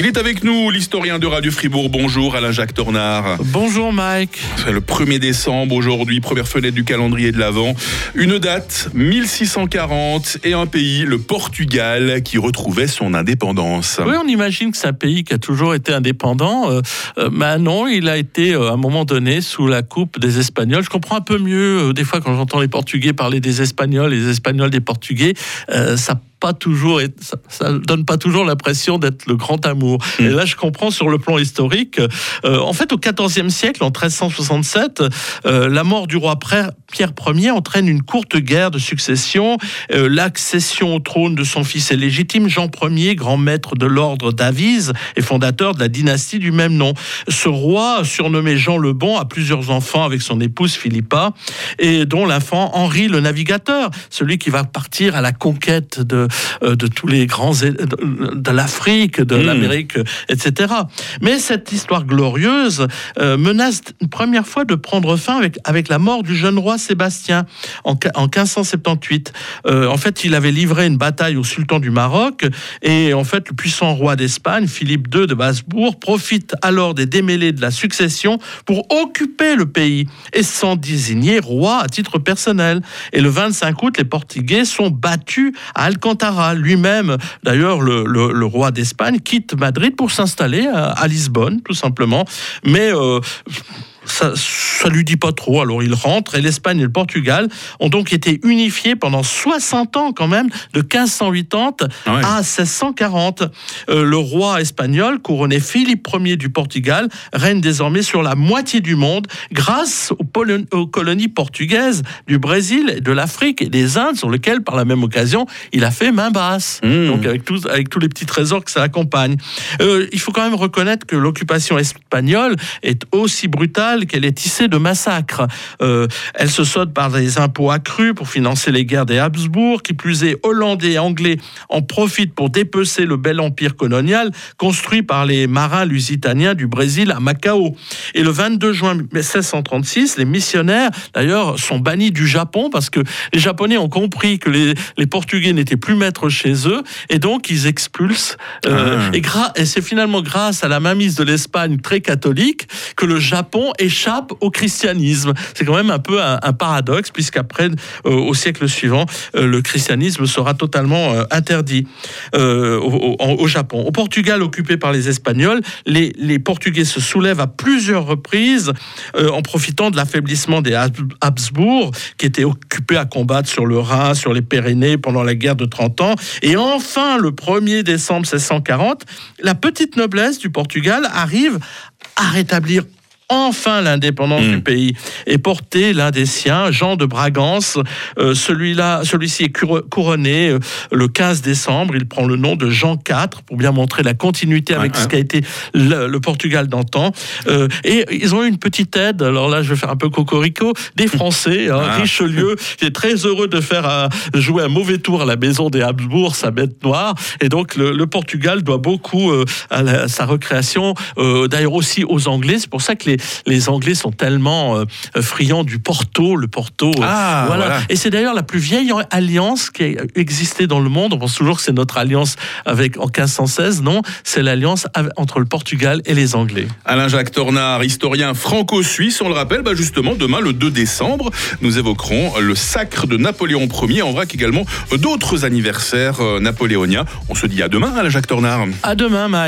Il est avec nous, l'historien de Radio Fribourg. Bonjour Alain-Jacques Tornard. Bonjour Mike. C'est le 1er décembre aujourd'hui, première fenêtre du calendrier de l'Avent. Une date, 1640, et un pays, le Portugal, qui retrouvait son indépendance. Oui, on imagine que c'est un pays qui a toujours été indépendant. Euh, euh, mais non, il a été euh, à un moment donné sous la coupe des Espagnols. Je comprends un peu mieux, des fois quand j'entends les Portugais parler des Espagnols, les Espagnols des Portugais, ça pas toujours, ça, ça donne pas toujours l'impression d'être le grand amour. Mm. Et là, je comprends sur le plan historique. Euh, en fait, au XIVe siècle, en 1367, euh, la mort du roi Pierre Ier entraîne une courte guerre de succession. Euh, l'accession au trône de son fils est légitime, Jean Ier, grand maître de l'ordre d'Avise et fondateur de la dynastie du même nom. Ce roi, surnommé Jean le Bon, a plusieurs enfants avec son épouse Philippa, et dont l'enfant Henri le Navigateur, celui qui va partir à la conquête de, euh, de tous les grands de l'Afrique, de hmm. l'Amérique, etc. Mais cette histoire glorieuse euh, menace une première fois de prendre fin avec, avec la mort du jeune roi Sébastien en, en 1578. Euh, en fait, il avait livré une bataille au sultan du Maroc et en fait, le puissant roi d'Espagne, Philippe II de Basbourg, profite alors des démêlés de la succession pour occuper le pays et s'en désigner roi à titre personnel. Et le 25 août, les Portugais sont battus à Alcantara lui-même, d'ailleurs le, roi d'Espagne, quitte Madrid pour s'installer à, Lisbonne, tout simplement. Mais euh, ça, ça lui dit pas trop. Alors il rentre et l'Espagne et le Portugal ont donc été unifiés pendant 60 ans quand même, de 1580 ah à 1640. Euh, le roi espagnol, couronné Philippe Ier du Portugal, règne désormais sur la moitié du monde grâce aux, colonies portugaises du Brésil, de l'Afrique et des Indes, sur lesquelles par la même occasion il a fait main basse. Hmm. Donc avec, tous, avec tous les petits trésors que ça accompagne. Euh, il faut quand même reconnaître que l'occupation espagnole est aussi brutale qu'elle est tissée de massacres. Euh, elle se saute par des impôts accrus pour financer les guerres des Habsbourg, qui plus est, Hollandais et Anglais en profitent pour dépecer le bel empire colonial construit par les marins lusitaniens du Brésil à Macao. Et le 22 juin 1636, les missionnaires, d'ailleurs, sont bannis du Japon parce que les Japonais ont compris que les, Portugais n'étaient plus maîtres chez eux et donc ils expulsent. Euh, ah. Et, et c'est finalement grâce à la mainmise de l'Espagne très catholique que le Japon est échappe au christianisme. C'est quand même un peu un, paradoxe, puisqu'après, euh, au siècle suivant, euh, le christianisme sera totalement euh, interdit au, Japon. Au Portugal, occupé par les Espagnols, les, les Portugais se soulèvent à plusieurs reprises en profitant de l'affaiblissement des Habsbourg, qui étaient occupés à combattre sur le Rhin, sur les Pyrénées pendant la guerre de 30 ans. Et enfin, le 1er décembre 1640, la petite noblesse du Portugal arrive à rétablir enfin l'indépendance du hmm. pays et porté l'un des siens, Jean de Bragance. Euh, celui-là, celui-ci est couronné euh, le 15 décembre. Il prend le nom de Jean IV pour bien montrer la continuité avec ce qu'a été le, Portugal d'antan. Euh, et ils ont eu une petite aide. Alors là, je vais faire un peu cocorico des Français. Hein, ah. Richelieu qui est très heureux de faire jouer un mauvais tour à la maison des Habsbourg, sa bête noire. Et donc le, Portugal doit beaucoup à, sa recréation. D'ailleurs aussi aux Anglais. C'est pour ça que les, les Anglais sont tellement euh, friands du Porto, le Porto. Euh, ah, voilà. Et c'est d'ailleurs la plus vieille alliance qui a existé dans le monde. On pense toujours que c'est notre alliance avec en 1516. Non, c'est l'alliance entre le Portugal et les Anglais. Alain-Jacques Tornard, historien franco-suisse, on le rappelle, bah justement, demain, le 2 décembre, nous évoquerons le sacre de Napoléon Ier. On vrac également d'autres anniversaires euh, napoléoniens. On se dit à demain, Alain-Jacques Tornard. À demain, Mike.